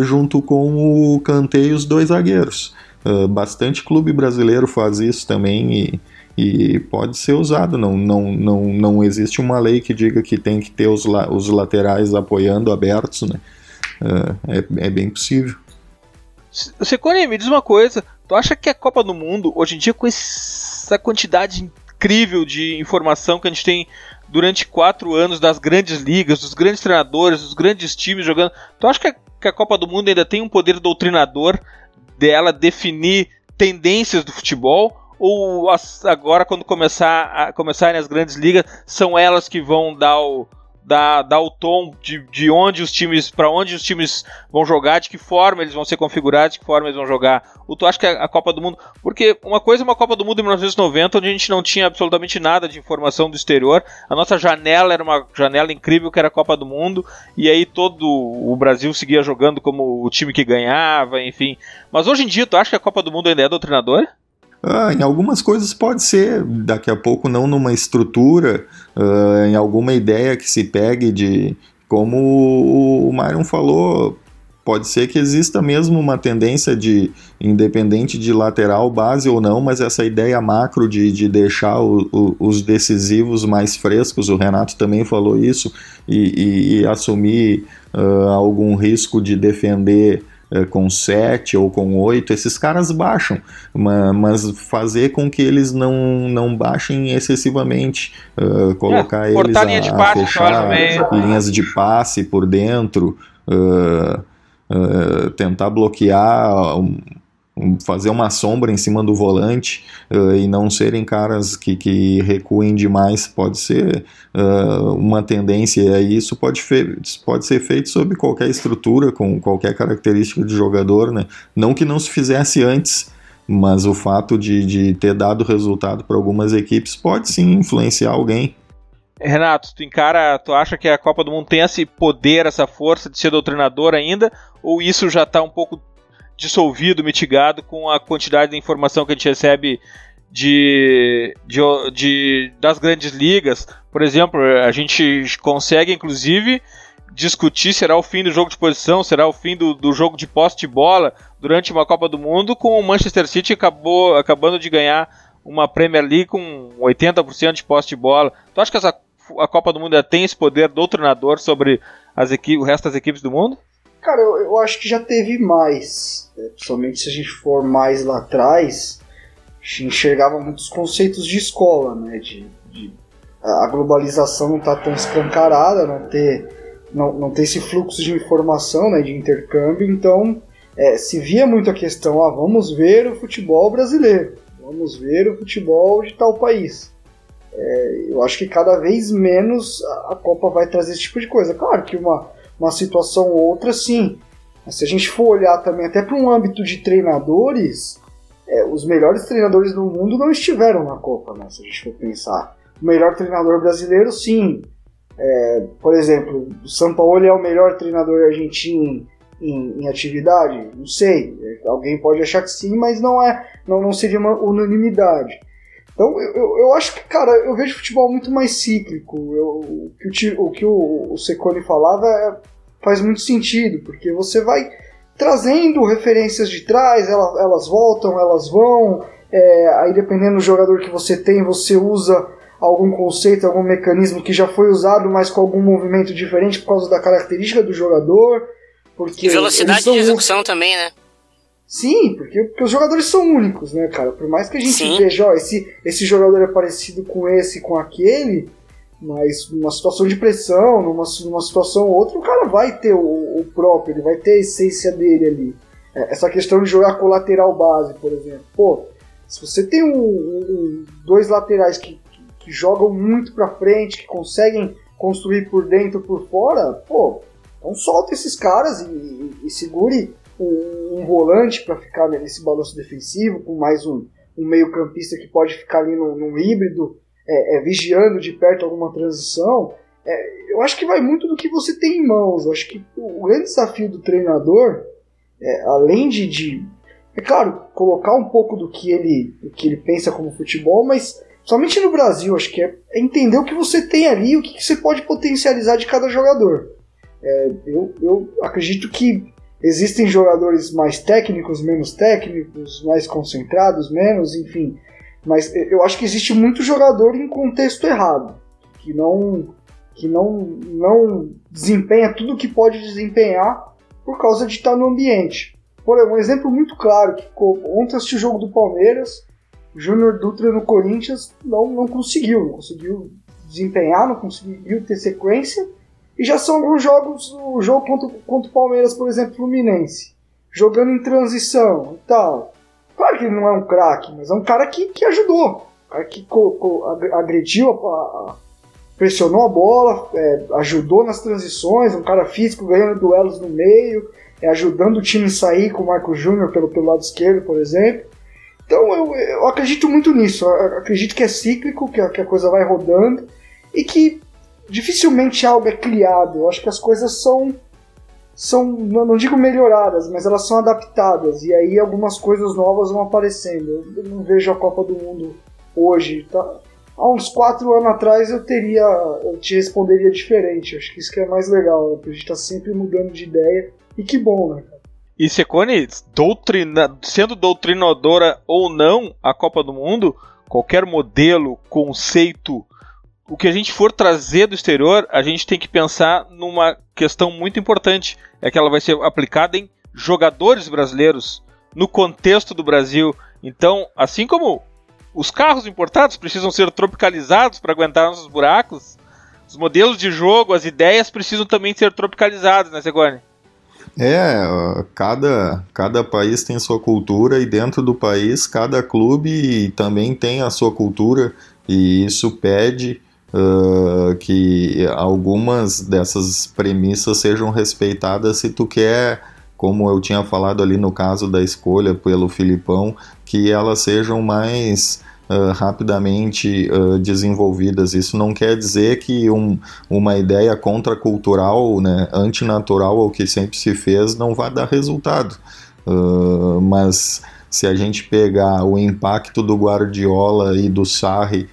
junto com o Kanté e os dois zagueiros. bastante clube brasileiro faz isso também e e pode ser usado. Não, não, não, não existe uma lei que diga que tem que ter os, la os laterais apoiando abertos, né? Uh, é, é bem possível. Secone, me diz uma coisa. Tu acha que a Copa do Mundo, hoje em dia, com essa quantidade incrível de informação que a gente tem durante quatro anos das grandes ligas, dos grandes treinadores, dos grandes times jogando, tu acha que a, que a Copa do Mundo ainda tem um poder doutrinador dela definir tendências do futebol? Ou as, agora quando começar a, começarem as grandes ligas são elas que vão dar o dar, dar o tom de, de onde os times para onde os times vão jogar de que forma eles vão ser configurados de que forma eles vão jogar. Ou tu acha que a, a Copa do Mundo? Porque uma coisa é uma Copa do Mundo em 1990 onde a gente não tinha absolutamente nada de informação do exterior. A nossa janela era uma janela incrível que era a Copa do Mundo. E aí todo o Brasil seguia jogando como o time que ganhava enfim. Mas hoje em dia tu acha que a Copa do Mundo ainda é doutrinadora ah, em algumas coisas pode ser, daqui a pouco não numa estrutura, uh, em alguma ideia que se pegue de, como o Myron falou, pode ser que exista mesmo uma tendência de, independente de lateral, base ou não, mas essa ideia macro de, de deixar o, o, os decisivos mais frescos, o Renato também falou isso, e, e, e assumir uh, algum risco de defender com 7 ou com 8, esses caras baixam, mas fazer com que eles não, não baixem excessivamente, uh, colocar é, eles a, linha a fechar linhas de passe por dentro, uh, uh, tentar bloquear um, fazer uma sombra em cima do volante uh, e não serem caras que, que recuem demais pode ser uh, uma tendência e isso pode, pode ser feito sob qualquer estrutura, com qualquer característica de jogador, né? não que não se fizesse antes, mas o fato de, de ter dado resultado para algumas equipes pode sim influenciar alguém. Renato, tu encara, tu acha que a Copa do Mundo tem esse poder, essa força de ser doutrinador ainda, ou isso já está um pouco dissolvido, mitigado com a quantidade de informação que a gente recebe de, de, de, das grandes ligas. Por exemplo, a gente consegue inclusive discutir será o fim do jogo de posição, será o fim do, do jogo de posse de bola durante uma Copa do Mundo, com o Manchester City acabou, acabando de ganhar uma Premier League com 80% de posse de bola. Tu acha que essa, a Copa do Mundo tem esse poder do treinador sobre as o resto das equipes do mundo? Cara, eu, eu acho que já teve mais. É, principalmente se a gente for mais lá atrás, a gente enxergava muitos conceitos de escola, né? De, de a globalização não está tão escancarada, não ter, não, não ter esse fluxo de informação, né? De intercâmbio, então é, se via muito a questão, ah, vamos ver o futebol brasileiro, vamos ver o futebol de tal país. É, eu acho que cada vez menos a Copa vai trazer esse tipo de coisa. Claro que uma, uma situação ou outra, sim. Mas se a gente for olhar também até para um âmbito de treinadores, é, os melhores treinadores do mundo não estiveram na Copa, né? Se a gente for pensar. O melhor treinador brasileiro, sim. É, por exemplo, o São Paulo é o melhor treinador argentino em, em, atividade? Não sei. Alguém pode achar que sim, mas não é, não, não seria uma unanimidade. Então eu, eu, eu acho que, cara, eu vejo futebol muito mais cíclico. Eu, o que o, o, que o, o Secone falava é, faz muito sentido, porque você vai trazendo referências de trás, elas, elas voltam, elas vão. É, aí dependendo do jogador que você tem, você usa algum conceito, algum mecanismo que já foi usado, mas com algum movimento diferente por causa da característica do jogador. Porque e velocidade de execução também, né? Sim, porque, porque, os jogadores são únicos, né, cara? Por mais que a gente Sim. veja, ó, esse, esse jogador é parecido com esse, com aquele, mas numa situação de pressão, numa, numa situação ou outra, o cara vai ter o, o próprio, ele vai ter a essência dele ali. É, essa questão de jogar com lateral base, por exemplo. Pô, se você tem um, um, dois laterais que, que, que jogam muito pra frente, que conseguem construir por dentro por fora, pô, então solta esses caras e, e, e segure um, um volante para ficar nesse balanço defensivo, com mais um, um meio-campista que pode ficar ali num, num híbrido, é, é, vigiando de perto alguma transição. É, eu acho que vai muito do que você tem em mãos. Eu acho que o grande desafio do treinador, é, além de, de, é claro, colocar um pouco do que ele, do que ele pensa como futebol, mas somente no Brasil, acho que é, é entender o que você tem ali, o que, que você pode potencializar de cada jogador. É, eu, eu acredito que existem jogadores mais técnicos, menos técnicos, mais concentrados, menos, enfim. Mas eu acho que existe muito jogador em contexto errado, que não que não, não desempenha tudo o que pode desempenhar por causa de estar no ambiente. Por um exemplo muito claro, que ontem assisti o jogo do Palmeiras, Júnior Dutra no Corinthians não, não conseguiu, não conseguiu desempenhar, não conseguiu ter sequência, e já são alguns jogos, o jogo contra, contra o Palmeiras, por exemplo, Fluminense, jogando em transição e tal. Claro que ele não é um craque, mas é um cara que, que ajudou. Um cara que co, co, agrediu, a, a, pressionou a bola, é, ajudou nas transições, um cara físico ganhando duelos no meio, é, ajudando o time a sair com o Marco Júnior pelo, pelo lado esquerdo, por exemplo. Então eu, eu acredito muito nisso. Eu acredito que é cíclico, que a, que a coisa vai rodando e que dificilmente algo é criado. Eu acho que as coisas são são, não digo melhoradas, mas elas são adaptadas. E aí algumas coisas novas vão aparecendo. Eu não vejo a Copa do Mundo hoje. Tá? Há uns quatro anos atrás eu teria. Eu te responderia diferente. Acho que isso que é mais legal, né? a gente tá sempre mudando de ideia. E que bom, né? E Secone, doutrina, sendo doutrinadora ou não a Copa do Mundo, qualquer modelo, conceito, o que a gente for trazer do exterior, a gente tem que pensar numa questão muito importante, é que ela vai ser aplicada em jogadores brasileiros, no contexto do Brasil. Então, assim como os carros importados precisam ser tropicalizados para aguentar nossos buracos, os modelos de jogo, as ideias precisam também ser tropicalizados, né, Segone? É, cada, cada país tem sua cultura e dentro do país cada clube também tem a sua cultura e isso pede uh, que algumas dessas premissas sejam respeitadas se tu quer, como eu tinha falado ali no caso da escolha pelo Filipão, que elas sejam mais Uh, rapidamente uh, desenvolvidas. Isso não quer dizer que um, uma ideia contracultural, né, antinatural ao que sempre se fez, não vai dar resultado. Uh, mas se a gente pegar o impacto do Guardiola e do Sarri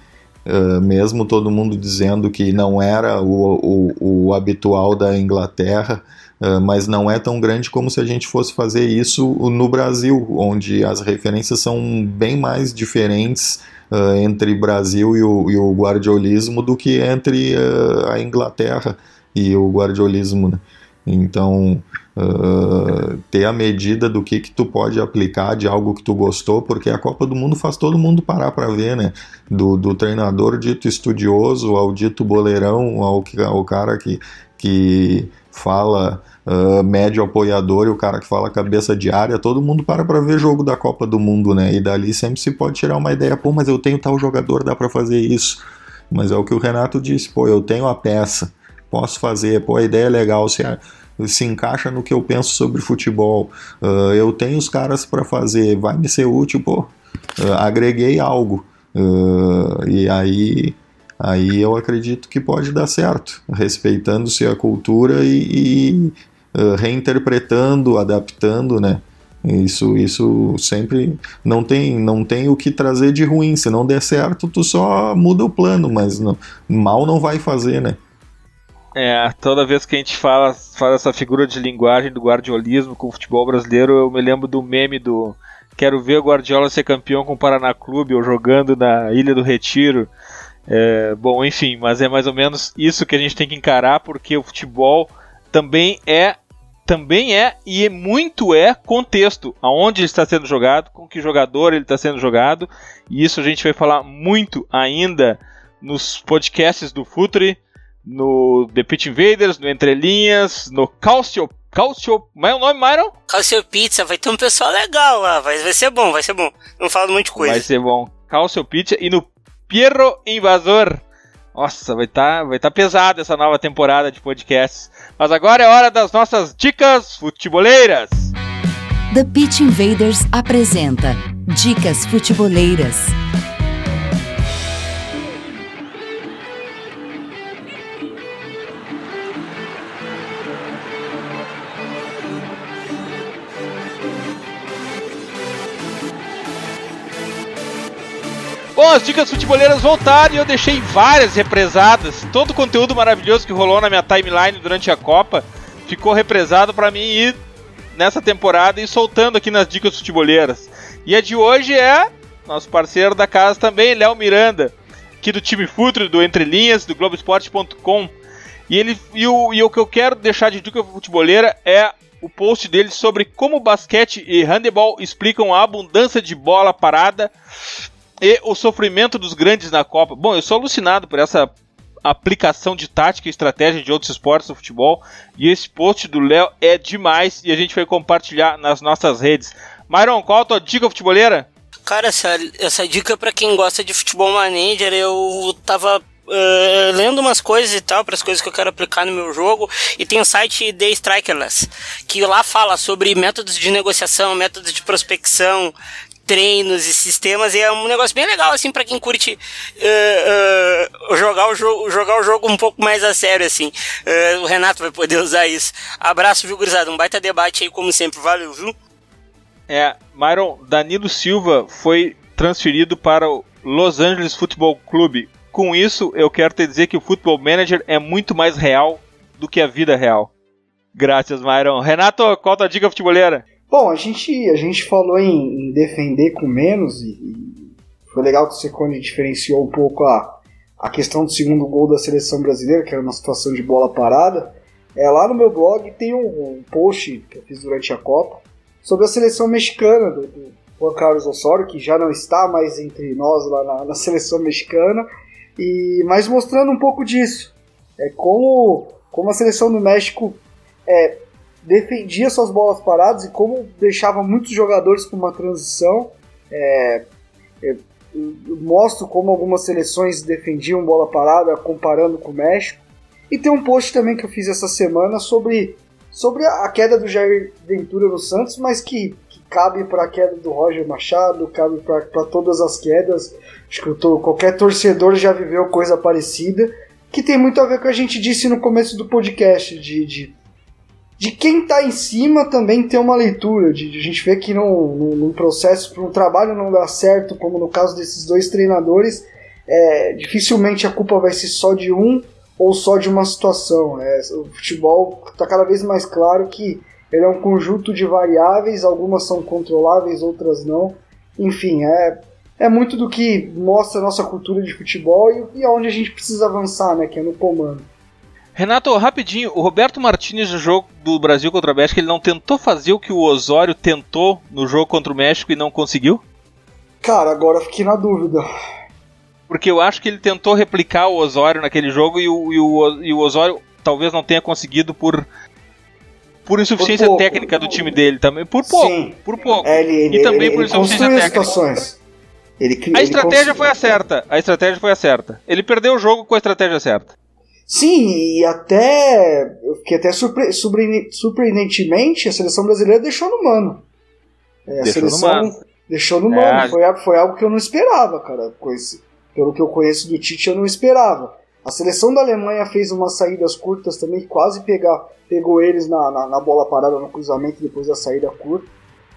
Uh, mesmo todo mundo dizendo que não era o, o, o habitual da Inglaterra, uh, mas não é tão grande como se a gente fosse fazer isso no Brasil, onde as referências são bem mais diferentes uh, entre Brasil e o, e o guardiolismo do que entre a Inglaterra e o guardiolismo. Né? Então, uh, ter a medida do que, que tu pode aplicar de algo que tu gostou, porque a Copa do Mundo faz todo mundo parar para ver, né? Do, do treinador dito estudioso ao dito boleirão, ao, ao cara que, que fala uh, médio apoiador e o cara que fala cabeça de área, todo mundo para para ver jogo da Copa do Mundo, né? E dali sempre se pode tirar uma ideia, pô, mas eu tenho tal jogador, dá para fazer isso. Mas é o que o Renato disse, pô, eu tenho a peça, posso fazer, pô, a ideia é legal, se, se encaixa no que eu penso sobre futebol, uh, eu tenho os caras para fazer, vai me ser útil, pô, uh, agreguei algo. e aí aí eu acredito que pode dar certo, respeitando-se a cultura e, e uh, reinterpretando, adaptando, né? Isso, isso sempre não tem, não tem o que trazer de ruim. Se não der certo, tu só muda o plano, mas não, mal não vai fazer, né? É, toda vez que a gente fala, fala essa figura de linguagem do guardiolismo com o futebol brasileiro, eu me lembro do meme do Quero ver o Guardiola ser campeão com o Paraná Clube ou jogando na Ilha do Retiro. É, bom, enfim, mas é mais ou menos isso que a gente tem que encarar, porque o futebol também é também é e muito é contexto, aonde ele está sendo jogado, com que jogador ele está sendo jogado, e isso a gente vai falar muito ainda nos podcasts do Futre, no The Pitch Invaders, no Entre Linhas, no Calcio Calcio. Como é o nome, Myron? Calcio Pizza, vai ter um pessoal legal lá, vai, vai ser bom, vai ser bom. Não falo muita coisa. Vai ser bom. Calcio Pizza e no Pierro Invasor. Nossa, vai estar tá, vai tá pesada essa nova temporada de podcasts. Mas agora é hora das nossas dicas futeboleiras. The Pitch Invaders apresenta Dicas Futeboleiras. Bom, as dicas futeboleiras voltaram e eu deixei várias represadas. Todo o conteúdo maravilhoso que rolou na minha timeline durante a Copa ficou represado para mim ir nessa temporada e soltando aqui nas dicas futeboleiras. E a de hoje é nosso parceiro da casa também, Léo Miranda, aqui do time Futre, do Entre Linhas, do Globoesporte.com. E ele e o, e o que eu quero deixar de dica futeboleira é o post dele sobre como basquete e handebol explicam a abundância de bola parada e o sofrimento dos grandes na Copa. Bom, eu sou alucinado por essa aplicação de tática e estratégia de outros esportes do futebol. E esse post do Léo é demais e a gente vai compartilhar nas nossas redes. Myron, qual a tua dica futeboleira? Cara, essa, essa dica é para quem gosta de futebol manager, eu tava Uh, lendo umas coisas e tal, para as coisas que eu quero aplicar no meu jogo. E tem o site The Strikerless, que lá fala sobre métodos de negociação, métodos de prospecção, treinos e sistemas e é um negócio bem legal assim para quem curte uh, uh, jogar o jogo jogar o jogo um pouco mais a sério assim. Uh, o Renato vai poder usar isso. Abraço viu gurizada? Um baita debate aí como sempre. Valeu viu? É Myron Danilo Silva foi transferido para o Los Angeles Football Club com isso eu quero te dizer que o Football Manager é muito mais real do que a vida real. Graças Myron. Renato qual a tua dica futeboleira Bom, a gente, a gente falou em, em defender com menos e, e, foi legal que o Secone diferenciou um pouco a, a questão do segundo gol da seleção brasileira, que era uma situação de bola parada. É, lá no meu blog tem um, um post que eu fiz durante a Copa sobre a seleção mexicana do, do Juan Carlos Osório, que já não está mais entre nós lá na, na seleção mexicana, e mas mostrando um pouco disso. É como, como a seleção do México é, defendia suas bolas paradas e como deixava muitos jogadores com uma transição. É, é, mostro como algumas seleções defendiam bola parada comparando com o México. E tem um post também que eu fiz essa semana sobre, sobre a queda do Jair Ventura no Santos, mas que, que cabe para a queda do Roger Machado, cabe para todas as quedas. Acho que tô, qualquer torcedor já viveu coisa parecida, que tem muito a ver com o que a gente disse no começo do podcast, de, de de quem está em cima também ter uma leitura, de, de a gente ver que num, num processo, para um trabalho não dar certo, como no caso desses dois treinadores, é, dificilmente a culpa vai ser só de um ou só de uma situação. É, o futebol está cada vez mais claro que ele é um conjunto de variáveis, algumas são controláveis, outras não. Enfim, é, é muito do que mostra a nossa cultura de futebol e, e aonde a gente precisa avançar, né? Que é no comando. Renato, rapidinho, o Roberto Martinez no jogo do Brasil contra o México, ele não tentou fazer o que o Osório tentou no jogo contra o México e não conseguiu? Cara, agora fiquei na dúvida. Porque eu acho que ele tentou replicar o Osório naquele jogo e o, e o, e o Osório talvez não tenha conseguido por por insuficiência por técnica do time dele também. Por pouco, Sim. por pouco. É, ele, ele, e também ele, por insuficiência técnica. Situações. Ele, a estratégia foi a certa. A estratégia foi a certa. Ele perdeu o jogo com a estratégia certa. Sim, e até. Eu fiquei até surpre, surpre, surpreendentemente, a seleção brasileira deixou no mano. É, a deixou seleção no mano. deixou no mano. É. Foi, foi algo que eu não esperava, cara. Pelo que eu conheço do Tite, eu não esperava. A seleção da Alemanha fez umas saídas curtas também, quase pegar, pegou eles na, na, na bola parada, no cruzamento depois da saída curta.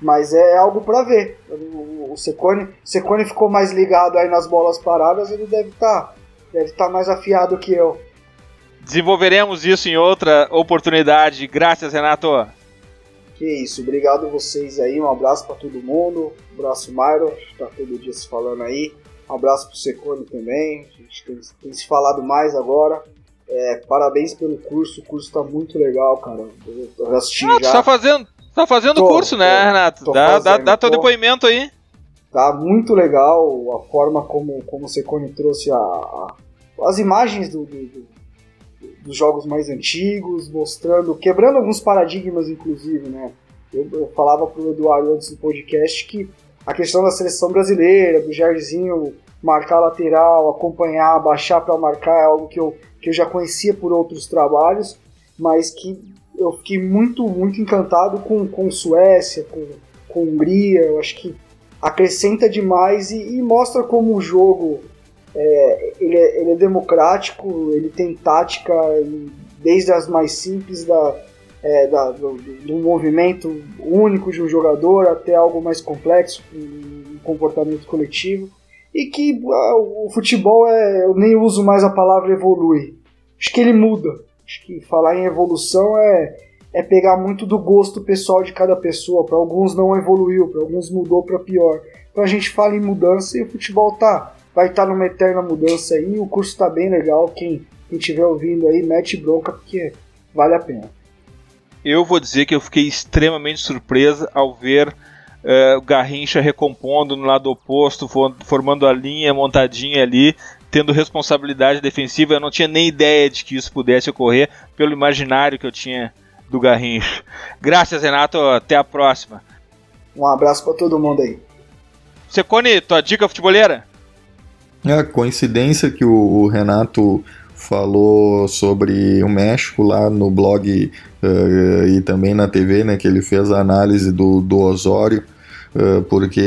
Mas é algo para ver. O, o Secone, Secone ficou mais ligado aí nas bolas paradas, ele deve estar tá, deve tá mais afiado que eu. Desenvolveremos isso em outra oportunidade. Graças, Renato. Que isso, obrigado vocês aí. Um abraço para todo mundo. Um abraço, Mairo. Tá todo dia se falando aí. Um abraço pro Secone também. A gente tem, tem se falado mais agora. É, parabéns pelo curso. O curso está muito legal, cara. Eu, eu assisti ah, já. Tá fazendo, tá fazendo curso, né, Renato? Dá, fazendo, dá, dá teu depoimento aí. Tá muito legal a forma como, como o Secone trouxe a, a as imagens do, do, do dos jogos mais antigos, mostrando, quebrando alguns paradigmas, inclusive, né? Eu, eu falava pro Eduardo antes do podcast que a questão da seleção brasileira, do Jairzinho marcar lateral, acompanhar, baixar para marcar, é algo que eu, que eu já conhecia por outros trabalhos, mas que eu fiquei muito, muito encantado com, com Suécia, com, com Hungria, eu acho que acrescenta demais e, e mostra como o jogo é, ele, é, ele é democrático, ele tem tática desde as mais simples da, é, da, do, do, movimento único de um jogador até algo mais complexo, um comportamento coletivo. E que o futebol é. Eu nem uso mais a palavra evolui. Acho que ele muda. Acho que falar em evolução é, é pegar muito do gosto pessoal de cada pessoa. Para alguns não evoluiu, para alguns mudou para pior. Então a gente fala em mudança e o futebol tá vai estar numa eterna mudança aí. O curso está bem legal. Quem estiver ouvindo aí, mete bronca porque vale a pena eu vou dizer que eu fiquei extremamente surpresa ao ver uh, o Garrincha recompondo no lado oposto, formando a linha montadinha ali, tendo responsabilidade defensiva. Eu não tinha nem ideia de que isso pudesse ocorrer pelo imaginário que eu tinha do Garrincha. Graças, Renato. Até a próxima. Um abraço para todo mundo aí. Secone, tua dica futebolera? É, coincidência que o, o Renato falou sobre o México lá no blog uh, e também na TV, né, que ele fez a análise do, do Osório, uh, porque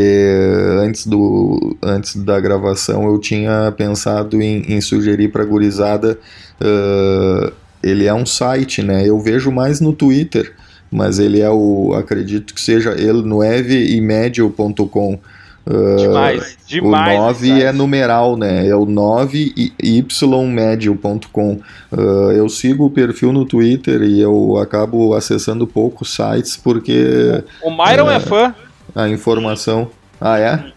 antes, do, antes da gravação eu tinha pensado em, em sugerir para a gurizada, uh, ele é um site, né, eu vejo mais no Twitter, mas ele é o, acredito que seja ele no evimedio.com, demais, demais. O 9 é numeral, né? É o 9ymedio.com. Uh, eu sigo o perfil no Twitter e eu acabo acessando poucos sites porque. O Myron é, é fã. A informação. Ah, é?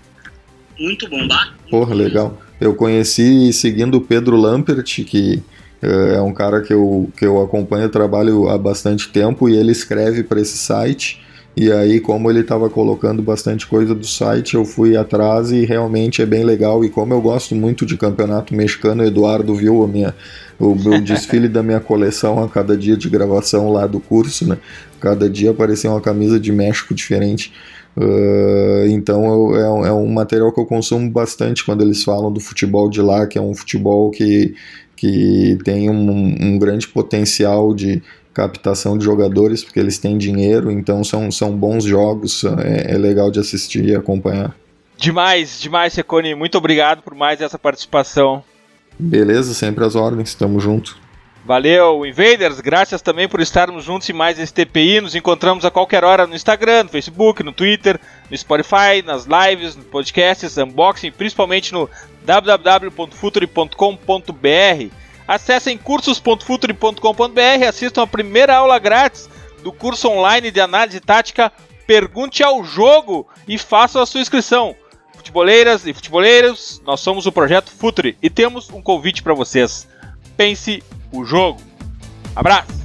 Muito bom, bah. Porra, legal. Eu conheci seguindo o Pedro Lampert, que é um cara que eu, que eu acompanho o trabalho há bastante tempo e ele escreve para esse site. E aí, como ele estava colocando bastante coisa do site, eu fui atrás e realmente é bem legal. E como eu gosto muito de campeonato mexicano, o Eduardo viu a minha, o, o desfile da minha coleção a cada dia de gravação lá do curso, né? Cada dia aparecia uma camisa de México diferente. Uh, então eu, é, um, é um material que eu consumo bastante quando eles falam do futebol de lá, que é um futebol que, que tem um, um grande potencial de, captação de jogadores, porque eles têm dinheiro, então são, são bons jogos, é, é legal de assistir e acompanhar. Demais, demais, Secone. Muito obrigado por mais essa participação. Beleza, sempre às ordens, tamo junto. Valeu, Invaders. Graças também por estarmos juntos em mais esse TPI. Nos encontramos a qualquer hora no Instagram, no Facebook, no Twitter, no Spotify, nas lives, no podcasts, unboxing, principalmente no www.futuri.com.br. Acessem cursos.futuri.com.br, assistam a primeira aula grátis do curso online de análise tática Pergunte ao Jogo e façam a sua inscrição. futeboleiras e futeboleiros, nós somos o Projeto Futuri e temos um convite para vocês. Pense o jogo. Abraço!